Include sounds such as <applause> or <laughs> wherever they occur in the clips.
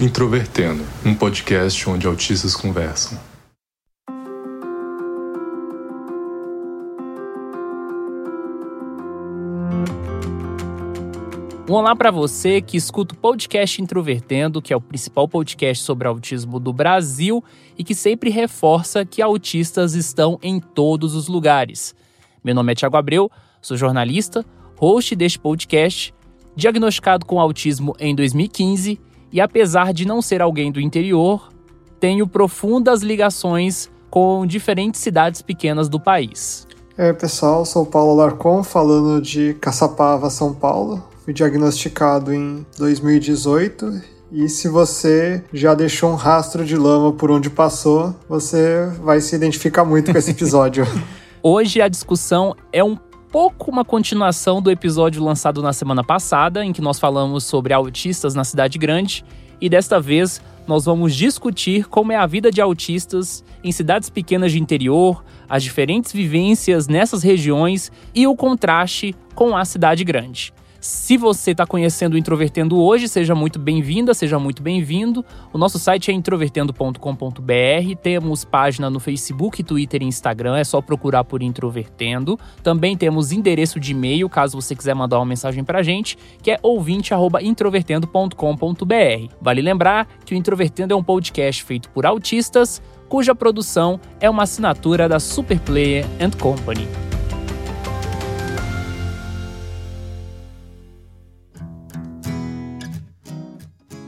Introvertendo, um podcast onde autistas conversam. Um olá para você que escuta o podcast Introvertendo, que é o principal podcast sobre autismo do Brasil e que sempre reforça que autistas estão em todos os lugares. Meu nome é Tiago Abreu, sou jornalista, host deste podcast, diagnosticado com autismo em 2015 e apesar de não ser alguém do interior, tenho profundas ligações com diferentes cidades pequenas do país. E aí, pessoal, sou Paulo Larcon, falando de Caçapava, São Paulo. Fui diagnosticado em 2018 e se você já deixou um rastro de lama por onde passou, você vai se identificar muito com esse <laughs> episódio. Hoje a discussão é um pouco uma continuação do episódio lançado na semana passada, em que nós falamos sobre autistas na cidade grande, e desta vez nós vamos discutir como é a vida de autistas em cidades pequenas de interior, as diferentes vivências nessas regiões e o contraste com a cidade grande. Se você está conhecendo o Introvertendo hoje, seja muito bem-vinda, seja muito bem-vindo. O nosso site é introvertendo.com.br. Temos página no Facebook, Twitter e Instagram, é só procurar por Introvertendo. Também temos endereço de e-mail, caso você quiser mandar uma mensagem para a gente, que é ouvinte@introvertendo.com.br. Vale lembrar que o Introvertendo é um podcast feito por autistas, cuja produção é uma assinatura da Superplayer and Company.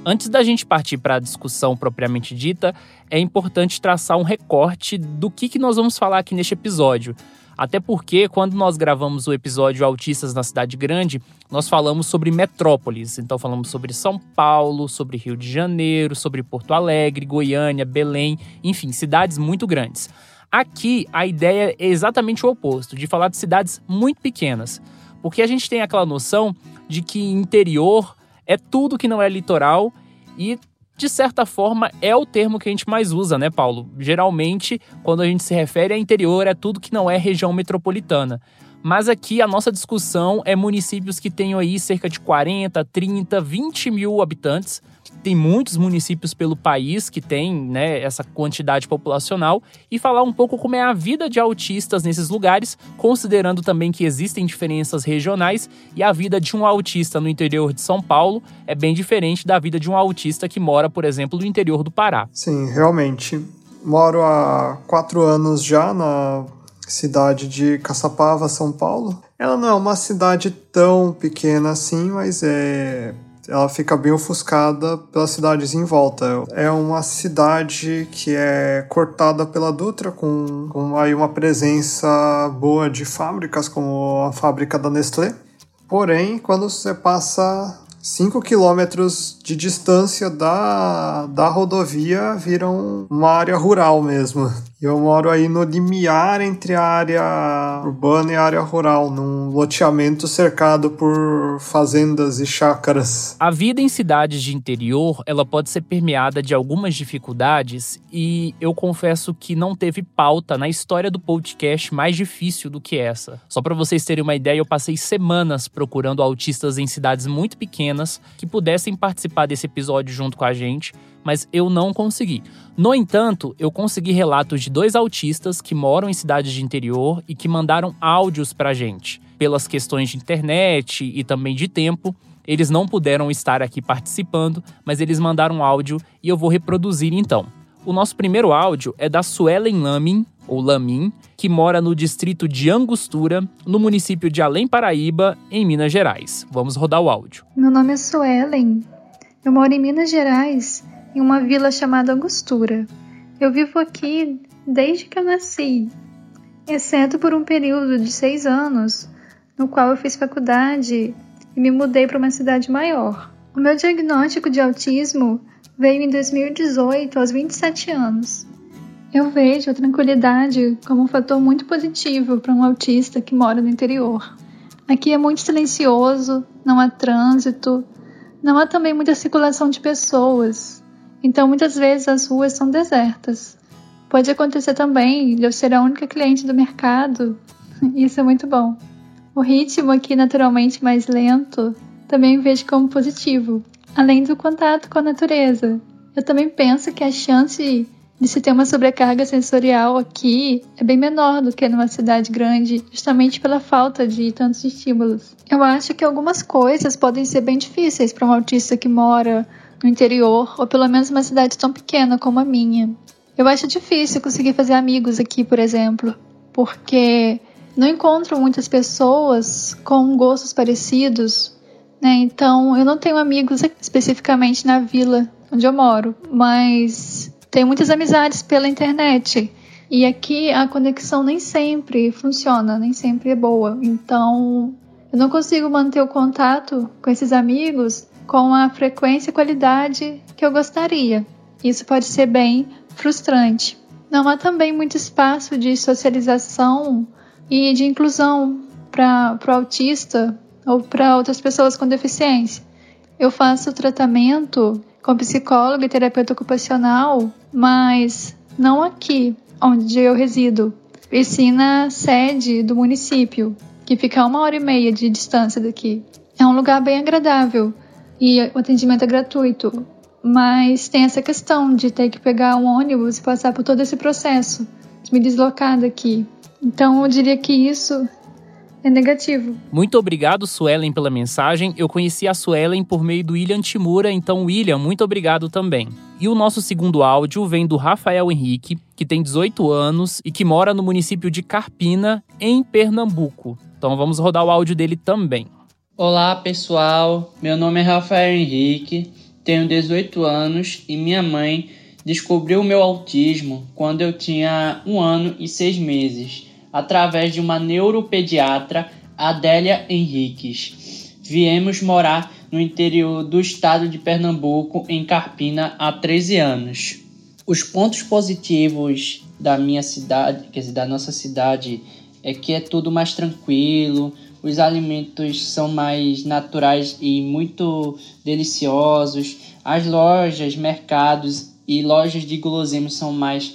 Antes da gente partir para a discussão propriamente dita, é importante traçar um recorte do que, que nós vamos falar aqui neste episódio. Até porque, quando nós gravamos o episódio Autistas na Cidade Grande, nós falamos sobre metrópoles. Então, falamos sobre São Paulo, sobre Rio de Janeiro, sobre Porto Alegre, Goiânia, Belém, enfim, cidades muito grandes. Aqui, a ideia é exatamente o oposto, de falar de cidades muito pequenas. Porque a gente tem aquela noção de que interior é tudo que não é litoral e de certa forma é o termo que a gente mais usa, né, Paulo? Geralmente, quando a gente se refere a interior, é tudo que não é região metropolitana. Mas aqui a nossa discussão é municípios que tenham aí cerca de 40, 30, 20 mil habitantes, tem muitos municípios pelo país que tem né, essa quantidade populacional e falar um pouco como é a vida de autistas nesses lugares, considerando também que existem diferenças regionais e a vida de um autista no interior de São Paulo é bem diferente da vida de um autista que mora, por exemplo, no interior do Pará. Sim, realmente. Moro há quatro anos já na cidade de Caçapava, São Paulo. Ela não é uma cidade tão pequena assim, mas é ela fica bem ofuscada pelas cidades em volta. É uma cidade que é cortada pela Dutra, com, com aí uma presença boa de fábricas, como a fábrica da Nestlé. Porém, quando você passa 5 quilômetros de distância da, da rodovia, viram uma área rural mesmo. Eu moro aí no limiar entre a área urbana e a área rural, num loteamento cercado por fazendas e chácaras. A vida em cidades de interior, ela pode ser permeada de algumas dificuldades e eu confesso que não teve pauta na história do podcast mais difícil do que essa. Só para vocês terem uma ideia, eu passei semanas procurando autistas em cidades muito pequenas que pudessem participar desse episódio junto com a gente mas eu não consegui. No entanto, eu consegui relatos de dois autistas que moram em cidades de interior e que mandaram áudios pra gente. Pelas questões de internet e também de tempo, eles não puderam estar aqui participando, mas eles mandaram áudio e eu vou reproduzir então. O nosso primeiro áudio é da Suelen Lamin, ou Lamin, que mora no distrito de Angostura, no município de Além Paraíba, em Minas Gerais. Vamos rodar o áudio. Meu nome é Suelen. Eu moro em Minas Gerais em uma vila chamada Angostura. Eu vivo aqui desde que eu nasci, exceto por um período de seis anos, no qual eu fiz faculdade e me mudei para uma cidade maior. O meu diagnóstico de autismo veio em 2018, aos 27 anos. Eu vejo a tranquilidade como um fator muito positivo para um autista que mora no interior. Aqui é muito silencioso, não há trânsito, não há também muita circulação de pessoas, então muitas vezes as ruas são desertas. Pode acontecer também de eu ser a única cliente do mercado, <laughs> isso é muito bom. O ritmo aqui naturalmente mais lento também vejo como positivo, além do contato com a natureza. Eu também penso que a chance de se ter uma sobrecarga sensorial aqui é bem menor do que numa cidade grande, justamente pela falta de tantos estímulos. Eu acho que algumas coisas podem ser bem difíceis para um autista que mora no interior, ou pelo menos uma cidade tão pequena como a minha. Eu acho difícil conseguir fazer amigos aqui, por exemplo, porque não encontro muitas pessoas com gostos parecidos, né? Então eu não tenho amigos especificamente na vila onde eu moro, mas tenho muitas amizades pela internet. E aqui a conexão nem sempre funciona, nem sempre é boa. Então eu não consigo manter o contato com esses amigos com a frequência e qualidade que eu gostaria. Isso pode ser bem frustrante. Não há também muito espaço de socialização e de inclusão para o autista ou para outras pessoas com deficiência. Eu faço tratamento com psicólogo e terapeuta ocupacional, mas não aqui, onde eu resido, e sim na sede do município, que fica a uma hora e meia de distância daqui. É um lugar bem agradável e o atendimento é gratuito, mas tem essa questão de ter que pegar um ônibus e passar por todo esse processo de me deslocar daqui. Então eu diria que isso é negativo. Muito obrigado, Suelen, pela mensagem. Eu conheci a Suelen por meio do William Timura, então, William, muito obrigado também. E o nosso segundo áudio vem do Rafael Henrique, que tem 18 anos e que mora no município de Carpina, em Pernambuco. Então vamos rodar o áudio dele também. Olá, pessoal. Meu nome é Rafael Henrique, tenho 18 anos e minha mãe descobriu meu autismo quando eu tinha um ano e seis meses através de uma neuropediatra, Adélia Henriques. Viemos morar no interior do estado de Pernambuco, em Carpina, há 13 anos. Os pontos positivos da minha cidade, quer dizer, da nossa cidade, é que é tudo mais tranquilo, os alimentos são mais naturais e muito deliciosos, as lojas, mercados e lojas de guloseimas são mais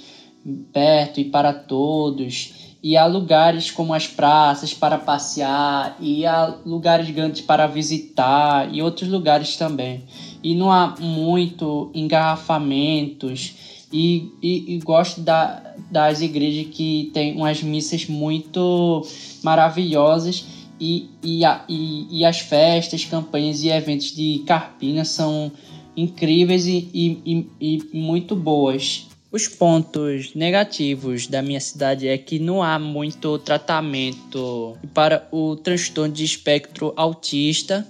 perto e para todos. E há lugares como as praças para passear, e há lugares grandes para visitar, e outros lugares também. E não há muito engarrafamentos, e, e, e gosto da, das igrejas que tem umas missas muito maravilhosas, e, e, a, e, e as festas, campanhas e eventos de Carpina são incríveis e, e, e, e muito boas. Os pontos negativos da minha cidade é que não há muito tratamento para o transtorno de espectro autista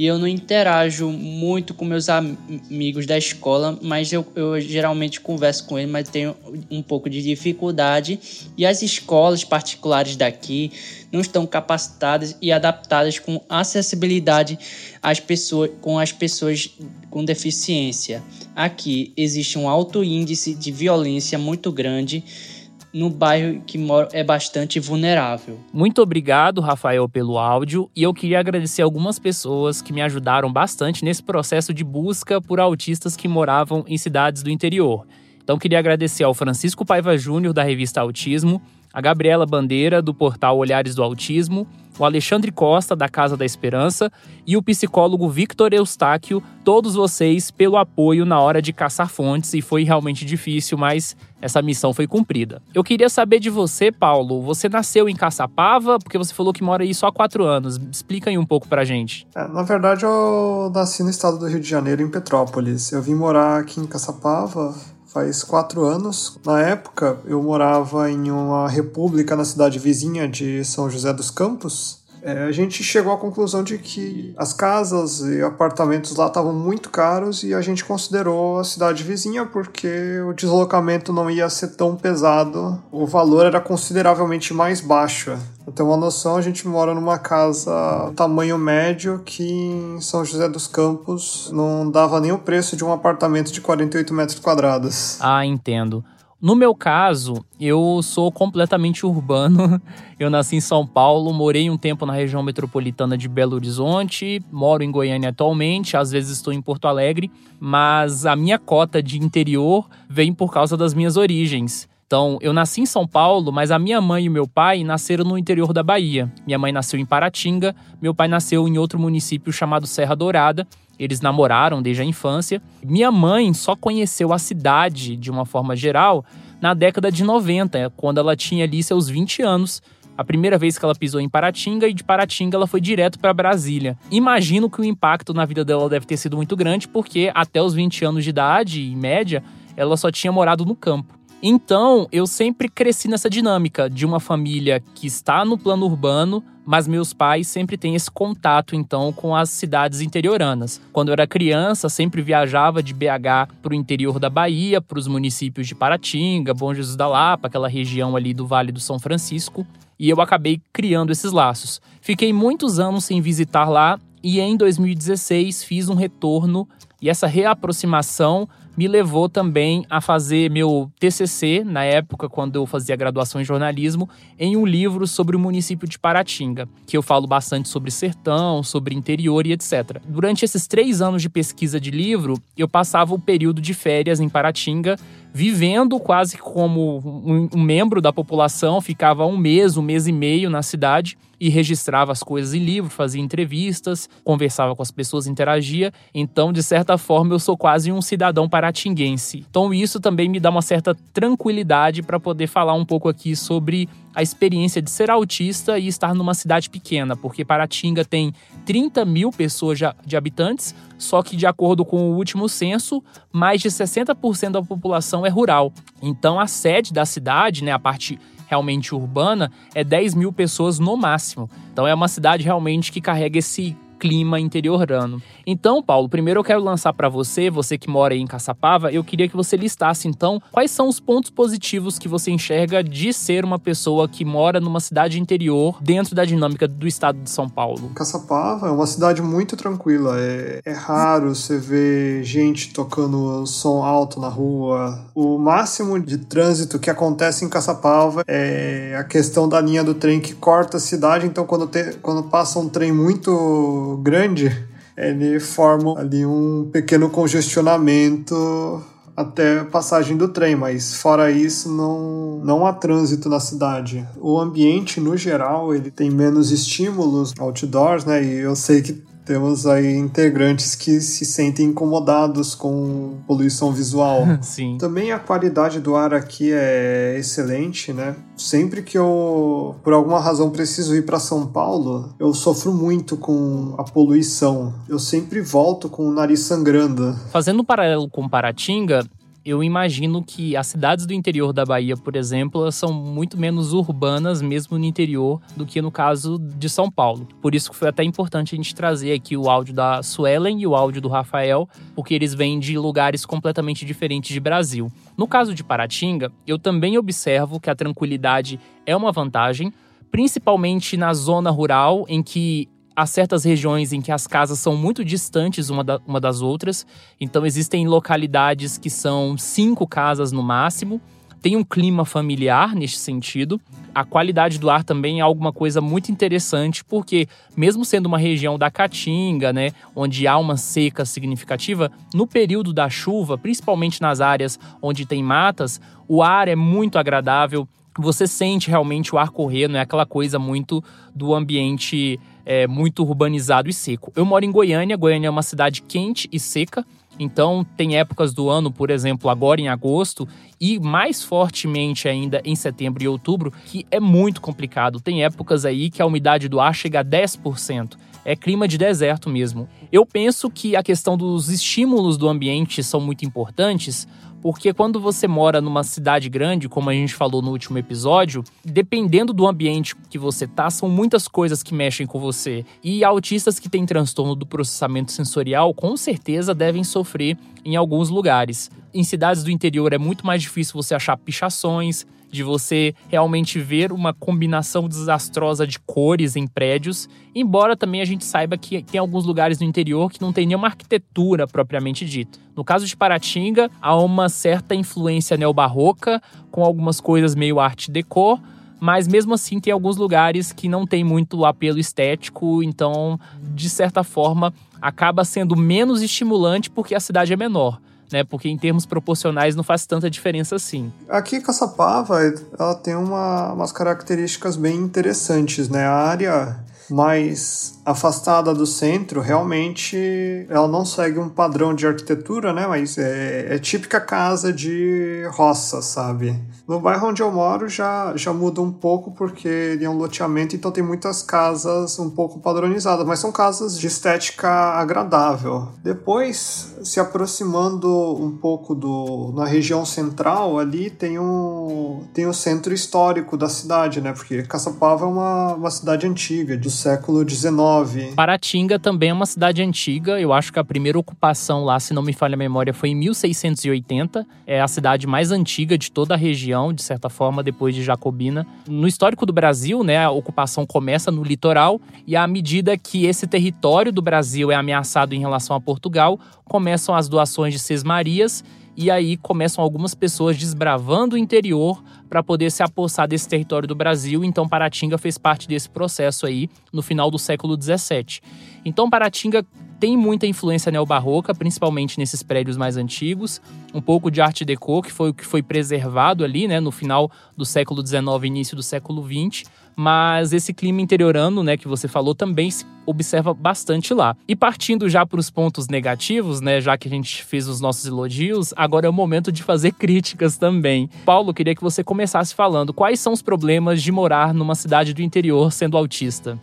e eu não interajo muito com meus amigos da escola, mas eu, eu geralmente converso com eles, mas tenho um pouco de dificuldade. E as escolas particulares daqui não estão capacitadas e adaptadas com acessibilidade às pessoas, com as pessoas com deficiência. Aqui existe um alto índice de violência muito grande no bairro que moro é bastante vulnerável. Muito obrigado, Rafael, pelo áudio. E eu queria agradecer algumas pessoas que me ajudaram bastante nesse processo de busca por autistas que moravam em cidades do interior. Então, queria agradecer ao Francisco Paiva Júnior, da revista Autismo, a Gabriela Bandeira, do portal Olhares do Autismo, o Alexandre Costa, da Casa da Esperança, e o psicólogo Victor Eustáquio, todos vocês pelo apoio na hora de caçar fontes, e foi realmente difícil, mas essa missão foi cumprida. Eu queria saber de você, Paulo. Você nasceu em Caçapava, porque você falou que mora aí só há quatro anos. Explica aí um pouco pra gente. É, na verdade, eu nasci no estado do Rio de Janeiro, em Petrópolis. Eu vim morar aqui em Caçapava faz quatro anos. Na época, eu morava em uma república na cidade vizinha de São José dos Campos. É, a gente chegou à conclusão de que as casas e apartamentos lá estavam muito caros e a gente considerou a cidade vizinha porque o deslocamento não ia ser tão pesado, o valor era consideravelmente mais baixo. Pra ter uma noção, a gente mora numa casa tamanho médio que em São José dos Campos não dava nem o preço de um apartamento de 48 metros quadrados. Ah, entendo. No meu caso, eu sou completamente urbano. <laughs> Eu nasci em São Paulo, morei um tempo na região metropolitana de Belo Horizonte, moro em Goiânia atualmente, às vezes estou em Porto Alegre, mas a minha cota de interior vem por causa das minhas origens. Então, eu nasci em São Paulo, mas a minha mãe e meu pai nasceram no interior da Bahia. Minha mãe nasceu em Paratinga, meu pai nasceu em outro município chamado Serra Dourada. Eles namoraram desde a infância. Minha mãe só conheceu a cidade, de uma forma geral, na década de 90, quando ela tinha ali seus 20 anos. A primeira vez que ela pisou em Paratinga e de Paratinga ela foi direto para Brasília. Imagino que o impacto na vida dela deve ter sido muito grande, porque até os 20 anos de idade, em média, ela só tinha morado no campo. Então, eu sempre cresci nessa dinâmica de uma família que está no plano urbano, mas meus pais sempre têm esse contato então com as cidades interioranas. Quando eu era criança, sempre viajava de BH para o interior da Bahia, para os municípios de Paratinga, Bom Jesus da Lapa, aquela região ali do Vale do São Francisco, e eu acabei criando esses laços. Fiquei muitos anos sem visitar lá e em 2016 fiz um retorno e essa reaproximação me levou também a fazer meu TCC, na época quando eu fazia graduação em jornalismo, em um livro sobre o município de Paratinga, que eu falo bastante sobre sertão, sobre interior e etc. Durante esses três anos de pesquisa de livro, eu passava o período de férias em Paratinga, vivendo quase como um, membro da população, ficava um mês, um mês e meio na cidade e registrava as coisas em livro, fazia entrevistas, conversava com as pessoas, interagia. Então, de certa forma, eu sou quase um cidadão paratinguense. Então, isso também me dá uma certa tranquilidade para poder falar um pouco aqui sobre a experiência de ser autista e estar numa cidade pequena, porque Paratinga tem 30 mil pessoas de habitantes, só que, de acordo com o último censo, mais de 60% da população é rural. Então, a sede da cidade, né, a parte realmente urbana, é 10 mil pessoas no máximo. Então é uma cidade realmente que carrega esse clima interiorano. Então, Paulo, primeiro eu quero lançar para você, você que mora aí em Caçapava, eu queria que você listasse então quais são os pontos positivos que você enxerga de ser uma pessoa que mora numa cidade interior dentro da dinâmica do estado de São Paulo. Caçapava é uma cidade muito tranquila. É, é raro você ver gente tocando som alto na rua. O máximo de trânsito que acontece em Caçapava é a questão da linha do trem que corta a cidade. Então, quando, quando passa um trem muito grande, ele forma ali um pequeno congestionamento até passagem do trem, mas fora isso não, não há trânsito na cidade. O ambiente no geral ele tem menos estímulos outdoors, né? E eu sei que temos aí integrantes que se sentem incomodados com poluição visual. <laughs> Sim. Também a qualidade do ar aqui é excelente, né? Sempre que eu, por alguma razão, preciso ir para São Paulo, eu sofro muito com a poluição. Eu sempre volto com o nariz sangrando. Fazendo um paralelo com Paratinga, eu imagino que as cidades do interior da Bahia, por exemplo, são muito menos urbanas, mesmo no interior, do que no caso de São Paulo. Por isso que foi até importante a gente trazer aqui o áudio da Suelen e o áudio do Rafael, porque eles vêm de lugares completamente diferentes de Brasil. No caso de Paratinga, eu também observo que a tranquilidade é uma vantagem, principalmente na zona rural, em que há certas regiões em que as casas são muito distantes uma, da, uma das outras, então existem localidades que são cinco casas no máximo. Tem um clima familiar neste sentido. A qualidade do ar também é alguma coisa muito interessante, porque, mesmo sendo uma região da Caatinga, né, onde há uma seca significativa, no período da chuva, principalmente nas áreas onde tem matas, o ar é muito agradável. Você sente realmente o ar correr, não é aquela coisa muito do ambiente é, muito urbanizado e seco. Eu moro em Goiânia, Goiânia é uma cidade quente e seca, então tem épocas do ano, por exemplo, agora em agosto e mais fortemente ainda em setembro e outubro, que é muito complicado. Tem épocas aí que a umidade do ar chega a 10%. É clima de deserto mesmo. Eu penso que a questão dos estímulos do ambiente são muito importantes, porque quando você mora numa cidade grande, como a gente falou no último episódio, dependendo do ambiente que você tá, são muitas coisas que mexem com você. E autistas que têm transtorno do processamento sensorial, com certeza devem sofrer em alguns lugares. Em cidades do interior é muito mais difícil você achar pichações, de você realmente ver uma combinação desastrosa de cores em prédios, embora também a gente saiba que tem alguns lugares no interior que não tem nenhuma arquitetura propriamente dita. No caso de Paratinga, há uma certa influência neobarroca, com algumas coisas meio arte deco, mas mesmo assim tem alguns lugares que não tem muito apelo estético, então, de certa forma, acaba sendo menos estimulante porque a cidade é menor. Né? Porque em termos proporcionais não faz tanta diferença assim. Aqui Caçapava, ela tem uma, umas características bem interessantes, né? A área mais afastada do centro, realmente ela não segue um padrão de arquitetura, né? Mas é, é, típica casa de roça, sabe? No bairro onde eu moro já, já muda um pouco porque ele é um loteamento, então tem muitas casas um pouco padronizadas, mas são casas de estética agradável. Depois, se aproximando um pouco do na região central, ali tem um tem o centro histórico da cidade, né? Porque Caçapava é uma, uma cidade antiga, do século XIX Paratinga também é uma cidade antiga. Eu acho que a primeira ocupação lá, se não me falha a memória, foi em 1680. É a cidade mais antiga de toda a região, de certa forma, depois de Jacobina. No histórico do Brasil, né, a ocupação começa no litoral e à medida que esse território do Brasil é ameaçado em relação a Portugal, começam as doações de sesmarias e aí começam algumas pessoas desbravando o interior para poder se apossar desse território do Brasil. Então Paratinga fez parte desse processo aí no final do século XVII. Então Paratinga tem muita influência neobarroca, principalmente nesses prédios mais antigos, um pouco de arte deco, que foi o que foi preservado ali, né, no final do século XIX início do século XX, mas esse clima interiorano, né, que você falou, também se observa bastante lá. E partindo já para os pontos negativos, né, já que a gente fez os nossos elogios, agora é o momento de fazer críticas também. Paulo, queria que você começasse falando quais são os problemas de morar numa cidade do interior sendo autista.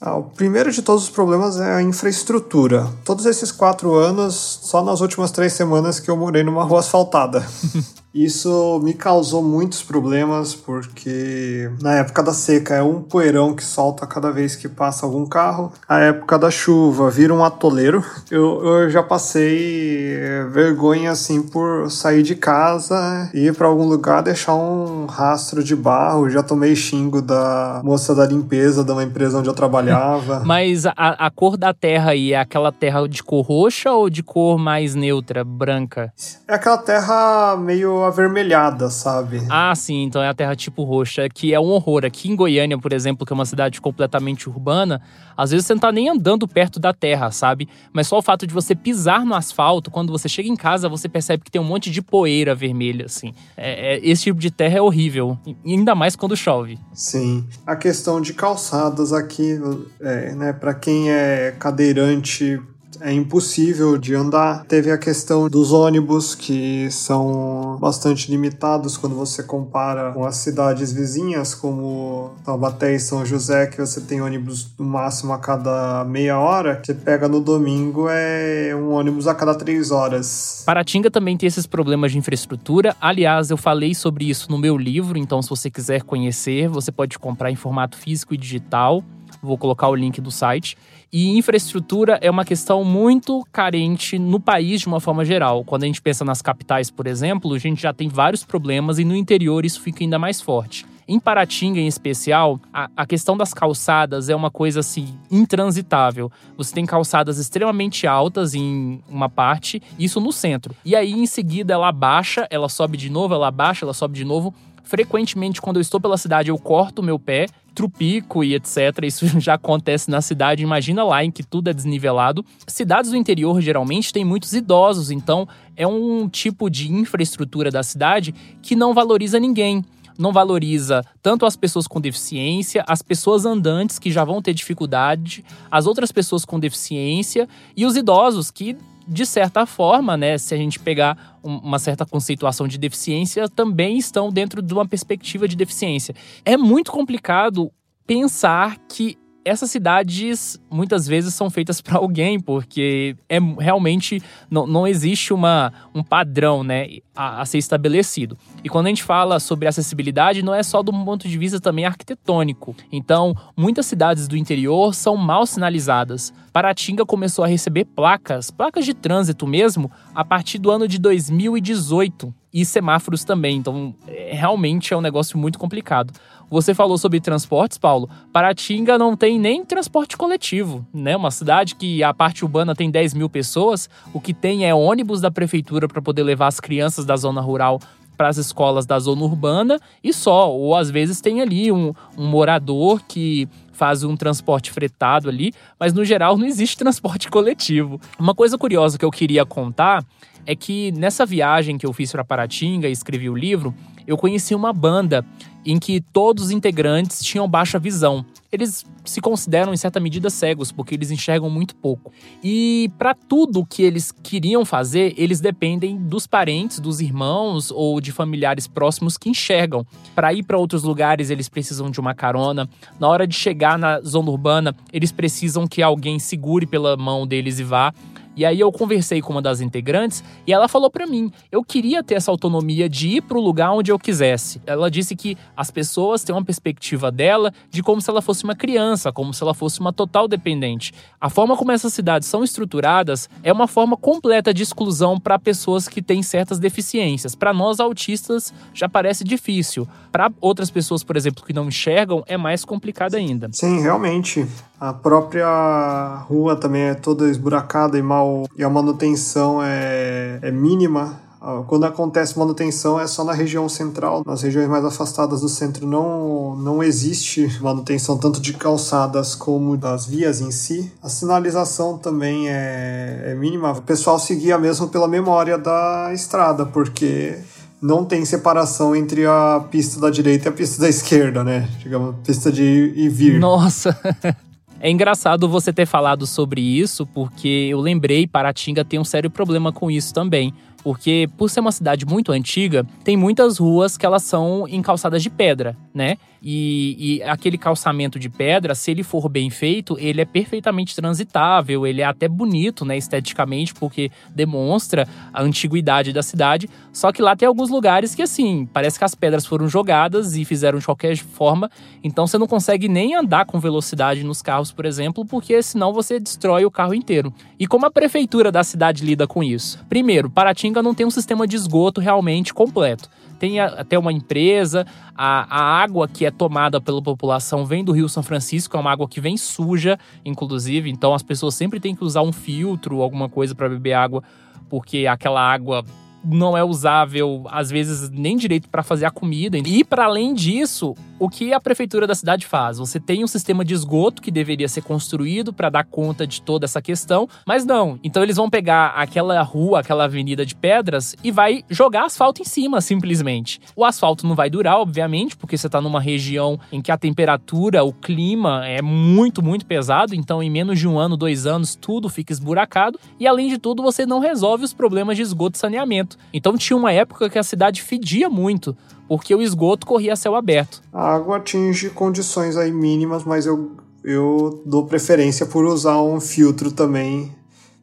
Ah, o primeiro de todos os problemas é a infraestrutura. Todos esses quatro anos, só nas últimas três semanas que eu morei numa rua asfaltada. <laughs> Isso me causou muitos problemas porque na época da seca é um poeirão que solta cada vez que passa algum carro. A época da chuva vira um atoleiro. Eu, eu já passei vergonha assim por sair de casa ir para algum lugar deixar um rastro de barro. Já tomei xingo da moça da limpeza de uma empresa onde eu trabalhava. <laughs> Mas a, a cor da terra aí é aquela terra de cor roxa ou de cor mais neutra, branca? É aquela terra meio avermelhada, sabe? Ah, sim, então é a terra tipo roxa, que é um horror. Aqui em Goiânia, por exemplo, que é uma cidade completamente urbana, às vezes você não tá nem andando perto da terra, sabe? Mas só o fato de você pisar no asfalto, quando você chega em casa, você percebe que tem um monte de poeira vermelha, assim. É, é, esse tipo de terra é horrível, ainda mais quando chove. Sim. A questão de calçadas aqui, é, né, para quem é cadeirante é impossível de andar. Teve a questão dos ônibus, que são bastante limitados quando você compara com as cidades vizinhas, como Taubaté e São José, que você tem ônibus no máximo a cada meia hora. Você pega no domingo, é um ônibus a cada três horas. Paratinga também tem esses problemas de infraestrutura. Aliás, eu falei sobre isso no meu livro, então se você quiser conhecer, você pode comprar em formato físico e digital. Vou colocar o link do site. E infraestrutura é uma questão muito carente no país de uma forma geral. Quando a gente pensa nas capitais, por exemplo, a gente já tem vários problemas e no interior isso fica ainda mais forte. Em Paratinga, em especial, a, a, questão das calçadas é uma coisa assim intransitável. Você tem calçadas extremamente altas em uma parte, isso no centro. E aí, em seguida, ela baixa, ela sobe de novo, ela baixa, ela sobe de novo. Frequentemente, quando eu estou pela cidade, eu corto o meu pé, trupico e etc. Isso <laughs> já acontece na cidade. Imagina lá em que tudo é desnivelado. Cidades do interior geralmente têm muitos idosos, então é um tipo de infraestrutura da cidade que não valoriza ninguém não valoriza tanto as pessoas com deficiência, as pessoas andantes que já vão ter dificuldade, as outras pessoas com deficiência e os idosos que de certa forma, né, se a gente pegar uma certa conceituação de deficiência, também estão dentro de uma perspectiva de deficiência. É muito complicado pensar que essas cidades muitas vezes são feitas para alguém, porque é realmente não, não existe uma, um padrão né, a, a, ser estabelecido. E quando a gente fala sobre acessibilidade, não é só do ponto de vista também arquitetônico. Então, muitas cidades do interior são mal sinalizadas. Paratinga começou a receber placas, placas de trânsito mesmo, a partir do ano de 2018 e semáforos também. Então, é, realmente é um negócio muito complicado. Você falou sobre transportes, Paulo. Paratinga não tem nem transporte coletivo, né? Uma cidade que a parte urbana tem 10 mil pessoas, o que tem é ônibus da prefeitura para poder levar as crianças da zona rural para as escolas da zona urbana e só. Ou às vezes tem ali um, um morador que faz um transporte fretado ali, mas no geral não existe <laughs> transporte coletivo. Uma coisa curiosa que eu queria contar é que nessa viagem que eu fiz para Paratinga e escrevi o livro, eu conheci uma banda em que todos os integrantes tinham baixa visão. Eles se consideram em certa medida cegos porque eles enxergam muito pouco. E para tudo que eles queriam fazer, eles dependem dos parentes, dos irmãos ou de familiares próximos que enxergam. Para ir para outros lugares, eles precisam de uma carona. Na hora de chegar na zona urbana, eles precisam que alguém segure pela mão deles e vá. E aí eu conversei com uma das integrantes e ela falou para mim, eu queria ter essa autonomia de ir para o lugar onde eu quisesse. Ela disse que as pessoas têm uma perspectiva dela de como se ela fosse uma criança, como se ela fosse uma total dependente. A forma como essas cidades são estruturadas é uma forma completa de exclusão para pessoas que têm certas deficiências. Para nós autistas já parece difícil. Para outras pessoas, por exemplo, que não enxergam, é mais complicado ainda. Sim, realmente. A própria rua também é toda esburacada e mal e a manutenção é, é mínima. Quando acontece manutenção é só na região central, nas regiões mais afastadas do centro não, não existe manutenção tanto de calçadas como das vias em si. A sinalização também é, é mínima. O pessoal seguia mesmo pela memória da estrada, porque não tem separação entre a pista da direita e a pista da esquerda, né? Digamos, pista de ir e vir. Nossa! <laughs> É engraçado você ter falado sobre isso, porque eu lembrei, Paratinga tem um sério problema com isso também. Porque, por ser uma cidade muito antiga, tem muitas ruas que elas são em calçadas de pedra, né? E, e, aquele calçamento de pedra, se ele for bem feito, ele é perfeitamente transitável, ele é até bonito, né, esteticamente, porque demonstra a antiguidade da cidade. Só que lá tem alguns lugares que, assim, parece que as pedras foram jogadas e fizeram de qualquer forma, então você não consegue nem andar com velocidade nos carros, por exemplo, porque senão você destrói o carro inteiro. E como a prefeitura da cidade lida com isso? Primeiro, Paratinga não tem um sistema de esgoto realmente completo tem até uma empresa. A, a água que é tomada pela população vem do Rio São Francisco, é uma água que vem suja, inclusive. Então as pessoas sempre têm que usar um filtro, alguma coisa para beber água, porque aquela água não é usável, às vezes, nem direito para fazer a comida. E para além disso, o que a prefeitura da cidade faz? Você tem um sistema de esgoto que deveria ser construído para dar conta de toda essa questão, mas não. Então eles vão pegar aquela rua, aquela avenida de pedras e vai jogar asfalto em cima, simplesmente. O asfalto não vai durar, obviamente, porque você está numa região em que a temperatura, o clima é muito, muito pesado. Então, em menos de um ano, dois anos, tudo fica esburacado. E além de tudo, você não resolve os problemas de esgoto e saneamento. Então tinha uma época que a cidade fedia muito, porque o esgoto corria a céu aberto. A água atinge condições aí mínimas, mas eu, eu dou preferência por usar um filtro também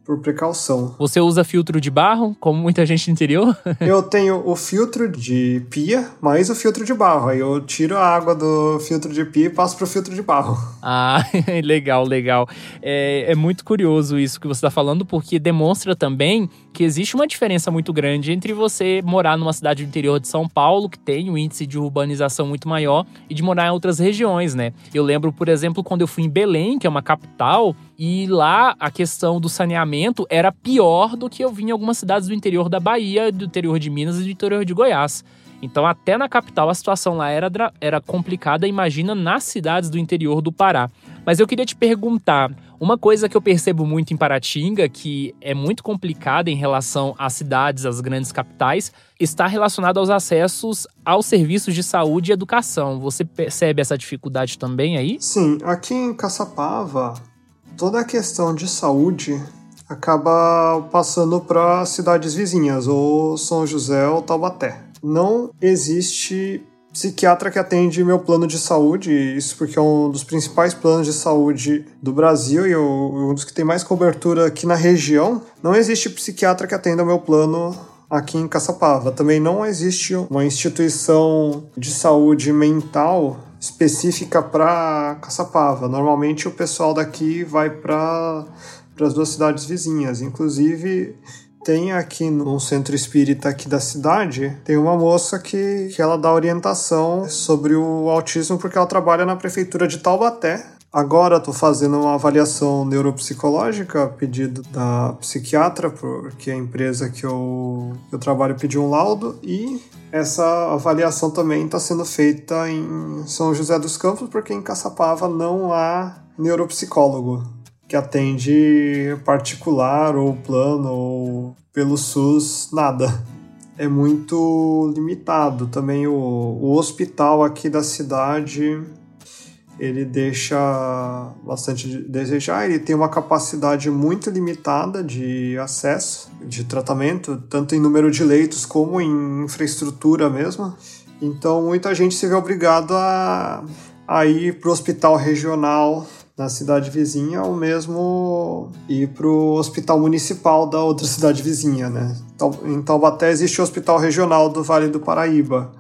por precaução. Você usa filtro de barro, como muita gente no interior? <laughs> eu tenho o filtro de pia, mais o filtro de barro. Aí eu tiro a água do filtro de pia e passo pro filtro de barro. <laughs> Ah, <laughs> legal, legal. É, é muito curioso isso que você está falando, porque demonstra também que existe uma diferença muito grande entre você morar numa cidade do interior de São Paulo, que tem um índice de urbanização muito maior, e de morar em outras regiões, né? Eu lembro, por exemplo, quando eu fui em Belém, que é uma capital, e lá a questão do saneamento era pior do que eu vi em algumas cidades do interior da Bahia, do interior de Minas e do interior de Goiás. Então, até na capital a situação lá era, era complicada, imagina nas cidades do interior do Pará. Mas eu queria te perguntar, uma coisa que eu percebo muito em Paratinga, que é muito complicada em relação às cidades, às grandes capitais, está relacionada aos acessos aos serviços de saúde e educação. Você percebe essa dificuldade também aí? Sim, aqui em Caçapava, toda a questão de saúde acaba passando para cidades vizinhas, ou São José ou Taubaté. Não existe psiquiatra que atende meu plano de saúde, isso porque é um dos principais planos de saúde do Brasil e um dos que tem mais cobertura aqui na região. Não existe psiquiatra que atenda meu plano aqui em Caçapava. Também não existe uma instituição de saúde mental específica para Caçapava. Normalmente o pessoal daqui vai para as duas cidades vizinhas. Inclusive, tem aqui no centro espírita aqui da cidade, tem uma moça que, que ela dá orientação sobre o autismo porque ela trabalha na prefeitura de Taubaté. Agora estou fazendo uma avaliação neuropsicológica a pedido da psiquiatra, porque a empresa que eu, eu trabalho pediu um laudo e essa avaliação também está sendo feita em São José dos Campos, porque em Caçapava não há neuropsicólogo que atende particular ou plano ou pelo SUS, nada. É muito limitado. Também o, o hospital aqui da cidade ele deixa bastante desejar. Ele tem uma capacidade muito limitada de acesso, de tratamento, tanto em número de leitos como em infraestrutura mesmo. Então, muita gente se vê obrigado a, a ir para o hospital regional na cidade vizinha ou mesmo ir para o hospital municipal da outra cidade vizinha, né? Em Taubaté existe o Hospital Regional do Vale do Paraíba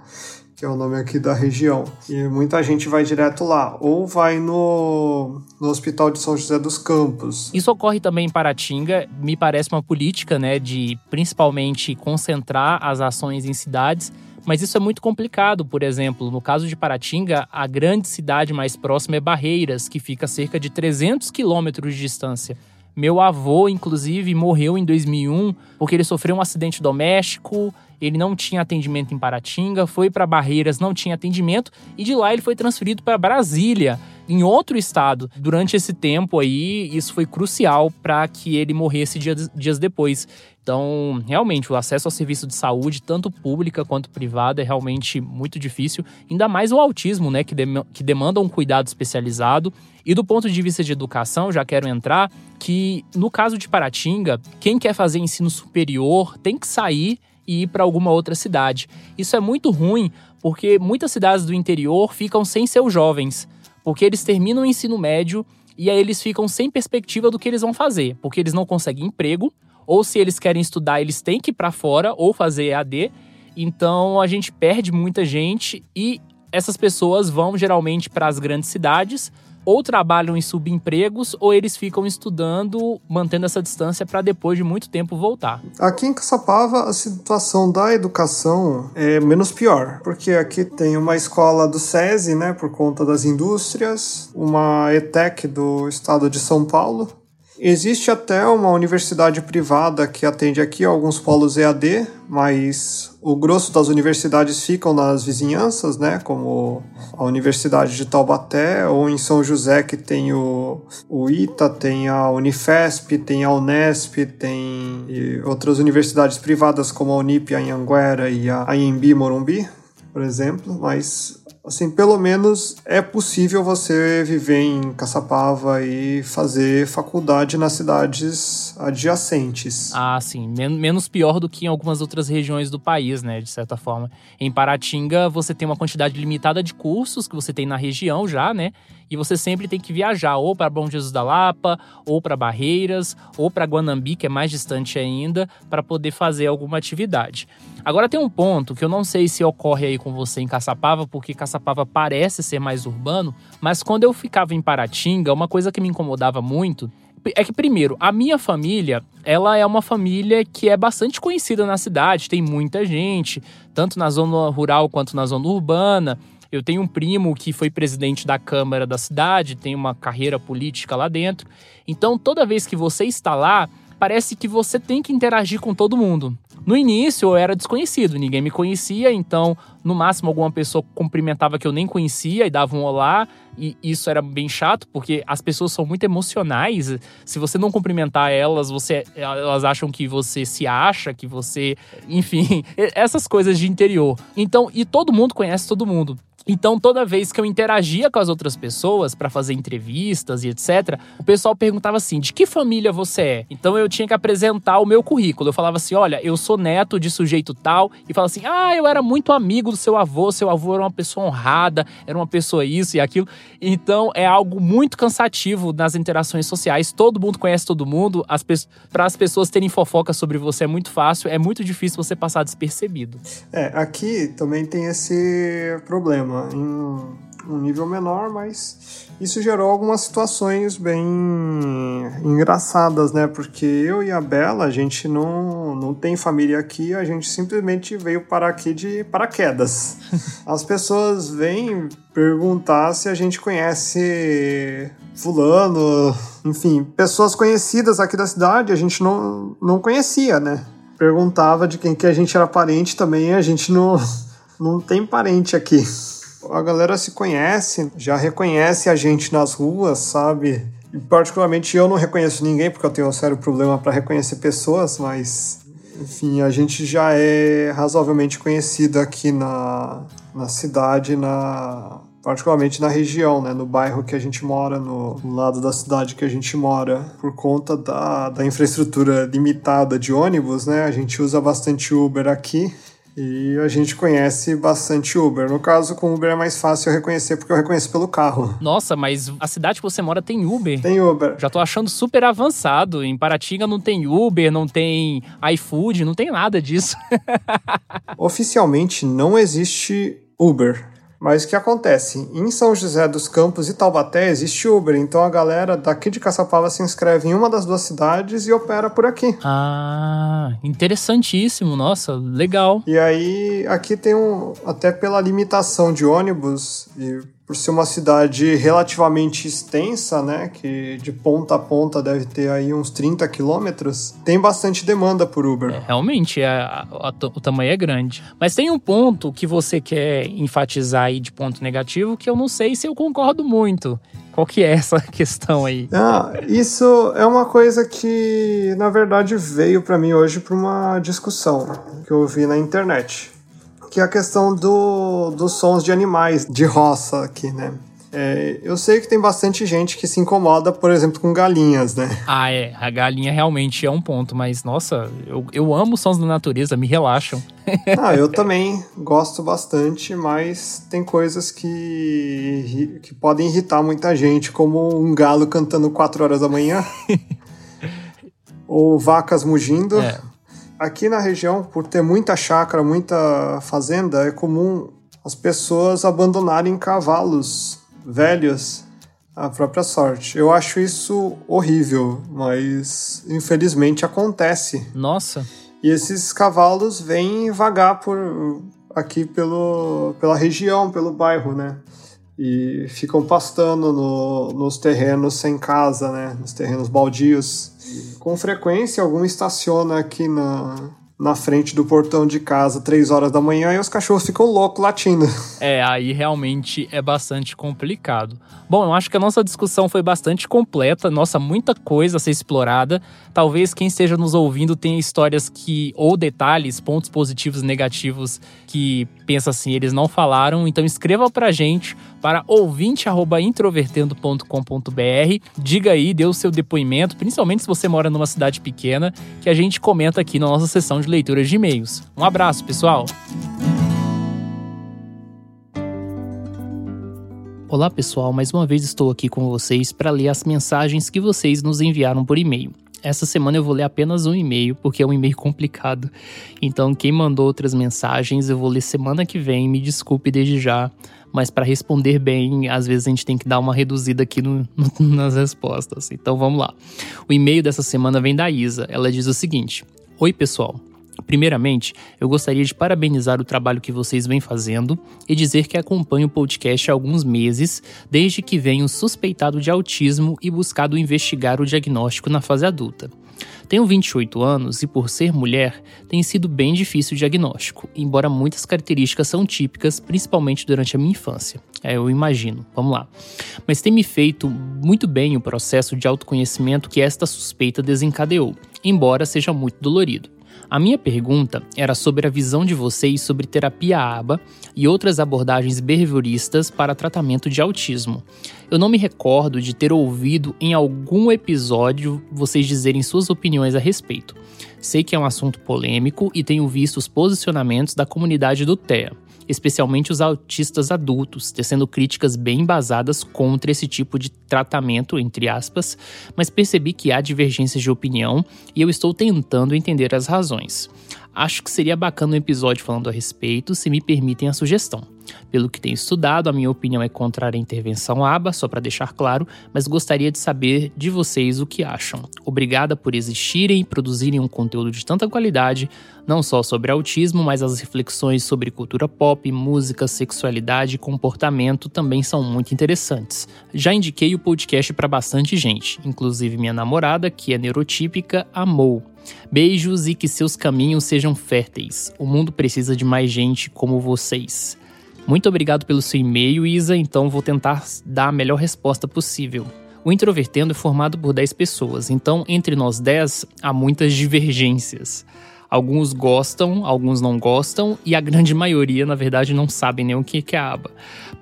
que é o nome aqui da região. E muita gente vai direto lá, ou vai no, no Hospital de São José dos Campos. Isso ocorre também em Paratinga, me parece uma política, né, de principalmente concentrar as ações em cidades, mas isso é muito complicado. Por exemplo, no caso de Paratinga, a grande cidade mais próxima é Barreiras, que fica a cerca de 300 quilômetros de distância. Meu avô, inclusive, morreu em 2001 porque ele sofreu um acidente doméstico ele não tinha atendimento em Paratinga, foi para Barreiras, não tinha atendimento, e de lá ele foi transferido para Brasília, em outro estado. Durante esse tempo aí, isso foi crucial para que ele morresse dias, dias depois. Então, realmente, o acesso ao serviço de saúde, tanto pública quanto privada, é realmente muito difícil. Ainda mais o autismo, né, que, dem que demanda um cuidado especializado. E do ponto de vista de educação, já quero entrar que, no caso de Paratinga, quem quer fazer ensino superior tem que sair e ir para alguma outra cidade. Isso é muito ruim porque muitas cidades do interior ficam sem seus jovens, porque eles terminam o ensino médio e aí eles ficam sem perspectiva do que eles vão fazer, porque eles não conseguem emprego, ou se eles querem estudar, eles têm que ir para fora ou fazer EAD. Então a gente perde muita gente e essas pessoas vão geralmente para as grandes cidades ou trabalham em subempregos ou eles ficam estudando, mantendo essa distância para depois de muito tempo voltar. Aqui em Caçapava, a situação da educação é menos pior, porque aqui tem uma escola do SESI, né, por conta das indústrias, uma ETEC do estado de São Paulo, Existe até uma universidade privada que atende aqui alguns polos EAD, mas o grosso das universidades ficam nas vizinhanças, né? Como a Universidade de Taubaté, ou em São José, que tem o, o ITA, tem a Unifesp, tem a Unesp, tem outras universidades privadas como a Unip, a Anhanguera e a Anhembi Morumbi, por exemplo, mas assim, pelo menos é possível você viver em Caçapava e fazer faculdade nas cidades adjacentes. Ah, sim, Men menos pior do que em algumas outras regiões do país, né, de certa forma. Em Paratinga, você tem uma quantidade limitada de cursos que você tem na região já, né? E você sempre tem que viajar ou para Bom Jesus da Lapa, ou para Barreiras, ou para Guanambi, que é mais distante ainda, para poder fazer alguma atividade. Agora tem um ponto que eu não sei se ocorre aí com você em Caçapava, porque Caçapava parece ser mais urbano, mas quando eu ficava em Paratinga, uma coisa que me incomodava muito é que primeiro, a minha família, ela é uma família que é bastante conhecida na cidade, tem muita gente, tanto na zona rural quanto na zona urbana. Eu tenho um primo que foi presidente da Câmara da cidade, tem uma carreira política lá dentro. Então, toda vez que você está lá, parece que você tem que interagir com todo mundo. No início eu era desconhecido, ninguém me conhecia, então no máximo alguma pessoa cumprimentava que eu nem conhecia e dava um olá, e isso era bem chato, porque as pessoas são muito emocionais. Se você não cumprimentar elas, você elas acham que você se acha, que você, enfim, <laughs> essas coisas de interior. Então, e todo mundo conhece todo mundo. Então, toda vez que eu interagia com as outras pessoas para fazer entrevistas e etc., o pessoal perguntava assim: de que família você é? Então, eu tinha que apresentar o meu currículo. Eu falava assim: olha, eu sou neto de sujeito tal. E falava assim: ah, eu era muito amigo do seu avô, seu avô era uma pessoa honrada, era uma pessoa isso e aquilo. Então, é algo muito cansativo nas interações sociais. Todo mundo conhece todo mundo. As para as pessoas terem fofoca sobre você é muito fácil, é muito difícil você passar despercebido. É, aqui também tem esse problema em um nível menor, mas isso gerou algumas situações bem engraçadas, né? Porque eu e a Bela, a gente não, não tem família aqui, a gente simplesmente veio parar aqui de paraquedas. <laughs> As pessoas vêm perguntar se a gente conhece fulano, enfim, pessoas conhecidas aqui da cidade, a gente não, não conhecia, né? Perguntava de quem que a gente era parente também, a gente não, <laughs> não tem parente aqui a galera se conhece, já reconhece a gente nas ruas, sabe? particularmente eu não reconheço ninguém porque eu tenho um sério problema para reconhecer pessoas, mas enfim, a gente já é razoavelmente conhecido aqui na, na cidade, na particularmente na região, né, no bairro que a gente mora, no, no lado da cidade que a gente mora, por conta da, da infraestrutura limitada de ônibus, né, a gente usa bastante Uber aqui. E a gente conhece bastante Uber. No caso, com Uber é mais fácil eu reconhecer porque eu reconheço pelo carro. Nossa, mas a cidade que você mora tem Uber? Tem Uber. Já tô achando super avançado. Em Paratinga não tem Uber, não tem iFood, não tem nada disso. <laughs> Oficialmente não existe Uber. Mas o que acontece? Em São José dos Campos e Taubaté existe Uber, então a galera daqui de Caçapava se inscreve em uma das duas cidades e opera por aqui. Ah, interessantíssimo, nossa, legal. E aí aqui tem um, até pela limitação de ônibus e por ser uma cidade relativamente extensa, né, que de ponta a ponta deve ter aí uns 30 quilômetros, tem bastante demanda por Uber. É, realmente, é, a, a, a, o tamanho é grande. Mas tem um ponto que você quer enfatizar aí de ponto negativo que eu não sei se eu concordo muito. Qual que é essa <laughs> questão aí? Ah, isso é uma coisa que, na verdade, veio para mim hoje por uma discussão que eu vi na internet que é a questão do, dos sons de animais de roça aqui, né? É, eu sei que tem bastante gente que se incomoda, por exemplo, com galinhas, né? Ah, é. A galinha realmente é um ponto, mas nossa, eu, eu amo sons da natureza, me relaxam. <laughs> ah, eu também gosto bastante, mas tem coisas que, que podem irritar muita gente, como um galo cantando 4 horas da manhã. <laughs> ou vacas mugindo. É. Aqui na região, por ter muita chácara, muita fazenda, é comum as pessoas abandonarem cavalos velhos à própria sorte. Eu acho isso horrível, mas infelizmente acontece. Nossa. E esses cavalos vêm vagar por aqui pelo, pela região, pelo bairro, né? E ficam pastando no, nos terrenos sem casa, né? Nos terrenos baldios. Com frequência, algum estaciona aqui na, na frente do portão de casa três horas da manhã e os cachorros ficam loucos latindo. É, aí realmente é bastante complicado. Bom, eu acho que a nossa discussão foi bastante completa, nossa, muita coisa a ser explorada. Talvez quem esteja nos ouvindo tenha histórias que, ou detalhes, pontos positivos e negativos que pensa assim, eles não falaram. Então escreva pra gente para ouvinte@introvertendo.com.br. Diga aí, dê o seu depoimento, principalmente se você mora numa cidade pequena, que a gente comenta aqui na nossa sessão de leitura de e-mails. Um abraço, pessoal! Olá pessoal, mais uma vez estou aqui com vocês para ler as mensagens que vocês nos enviaram por e-mail. Essa semana eu vou ler apenas um e-mail, porque é um e-mail complicado. Então, quem mandou outras mensagens, eu vou ler semana que vem. Me desculpe desde já, mas para responder bem, às vezes a gente tem que dar uma reduzida aqui no, no, <laughs> nas respostas. Então, vamos lá. O e-mail dessa semana vem da Isa. Ela diz o seguinte: Oi, pessoal. Primeiramente, eu gostaria de parabenizar o trabalho que vocês vêm fazendo e dizer que acompanho o podcast há alguns meses, desde que venho suspeitado de autismo e buscado investigar o diagnóstico na fase adulta. Tenho 28 anos e, por ser mulher, tem sido bem difícil o diagnóstico, embora muitas características são típicas, principalmente durante a minha infância. É, eu imagino. Vamos lá. Mas tem me feito muito bem o processo de autoconhecimento que esta suspeita desencadeou, embora seja muito dolorido. A minha pergunta era sobre a visão de vocês sobre terapia ABA e outras abordagens behavioristas para tratamento de autismo. Eu não me recordo de ter ouvido em algum episódio vocês dizerem suas opiniões a respeito. Sei que é um assunto polêmico e tenho visto os posicionamentos da comunidade do TEA especialmente os autistas adultos, tecendo críticas bem embasadas contra esse tipo de tratamento, entre aspas, mas percebi que há divergências de opinião e eu estou tentando entender as razões. Acho que seria bacana um episódio falando a respeito, se me permitem a sugestão. Pelo que tenho estudado, a minha opinião é contrária à intervenção ABA, só para deixar claro, mas gostaria de saber de vocês o que acham. Obrigada por existirem e produzirem um conteúdo de tanta qualidade, não só sobre autismo, mas as reflexões sobre cultura pop, música, sexualidade e comportamento também são muito interessantes. Já indiquei o podcast para bastante gente, inclusive minha namorada, que é neurotípica, amou. Beijos e que seus caminhos sejam férteis. O mundo precisa de mais gente como vocês. Muito obrigado pelo seu e-mail, Isa. Então vou tentar dar a melhor resposta possível. O Introvertendo é formado por 10 pessoas, então entre nós 10 há muitas divergências. Alguns gostam, alguns não gostam, e a grande <laughs> maioria, na verdade, não sabem nem o que é a aba.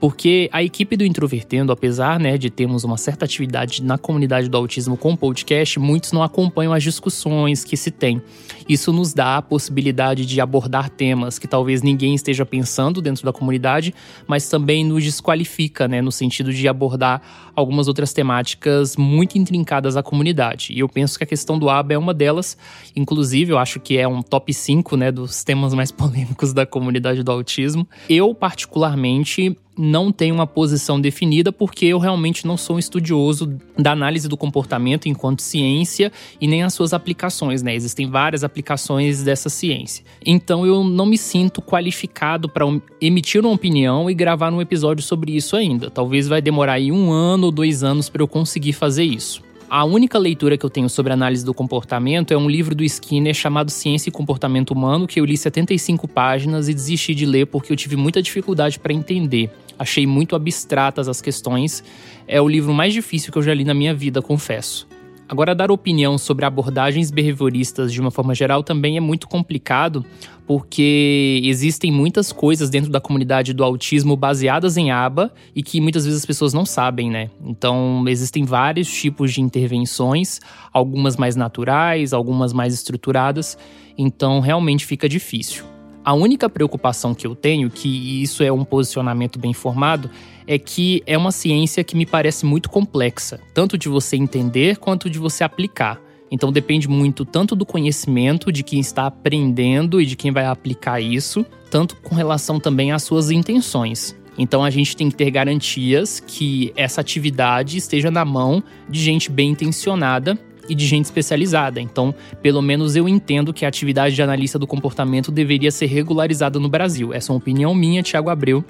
Porque a equipe do Introvertendo, apesar né, de termos uma certa atividade na comunidade do autismo com podcast, muitos não acompanham as discussões que se tem. Isso nos dá a possibilidade de abordar temas que talvez ninguém esteja pensando dentro da comunidade, mas também nos desqualifica, né, no sentido de abordar algumas outras temáticas muito intrincadas à comunidade. E eu penso que a questão do aba é uma delas. Inclusive, eu acho que é um top 5 né, dos temas mais <laughs> polêmicos da comunidade do autismo. Eu, particularmente, não tenho uma posição definida porque eu realmente não sou um estudioso da análise do comportamento enquanto ciência e nem as suas aplicações, né? Existem várias aplicações dessa ciência. Então eu não me sinto qualificado para emitir uma opinião e gravar um episódio sobre isso ainda. Talvez vai demorar aí um ano ou dois anos para eu conseguir fazer isso. A única leitura que eu tenho sobre análise do comportamento é um livro do Skinner chamado Ciência e Comportamento Humano, que eu li 75 páginas e desisti de ler porque eu tive muita dificuldade para entender. Achei muito abstratas as questões. É o livro mais difícil que eu já li na minha vida, confesso. Agora, dar opinião sobre abordagens behavioristas de uma forma geral também é muito complicado, porque existem muitas coisas dentro da comunidade do autismo baseadas em aba e que muitas vezes as pessoas não sabem, né? Então, existem vários tipos de intervenções, algumas mais naturais, algumas mais estruturadas, então realmente fica difícil. A única preocupação que eu tenho, que isso é um posicionamento bem formado, é que é uma ciência que me parece muito complexa, tanto de você entender quanto de você aplicar. Então depende muito tanto do conhecimento de quem está aprendendo e de quem vai aplicar isso, tanto com relação também às suas intenções. Então a gente tem que ter garantias que essa atividade esteja na mão de gente bem intencionada e de gente especializada. Então, pelo menos eu entendo que a atividade de analista do comportamento deveria ser regularizada no Brasil. Essa é uma opinião minha, Thiago Abreu,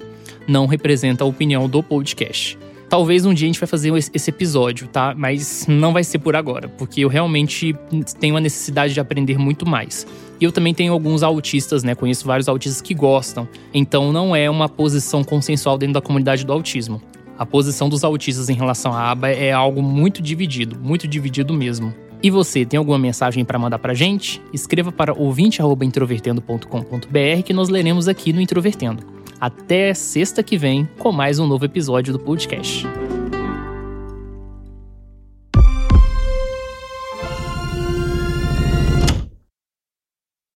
não representa a opinião do podcast. Talvez um dia a gente vai fazer esse episódio, tá? Mas não vai ser por agora, porque eu realmente tenho a necessidade de aprender muito mais. E eu também tenho alguns autistas, né? Conheço vários autistas que gostam. Então não é uma posição consensual dentro da comunidade do autismo. A posição dos autistas em relação à aba é algo muito dividido, muito dividido mesmo. E você, tem alguma mensagem para mandar pra gente? Escreva para ouvinte@introvertendo.com.br que nós leremos aqui no Introvertendo. Até sexta que vem com mais um novo episódio do podcast.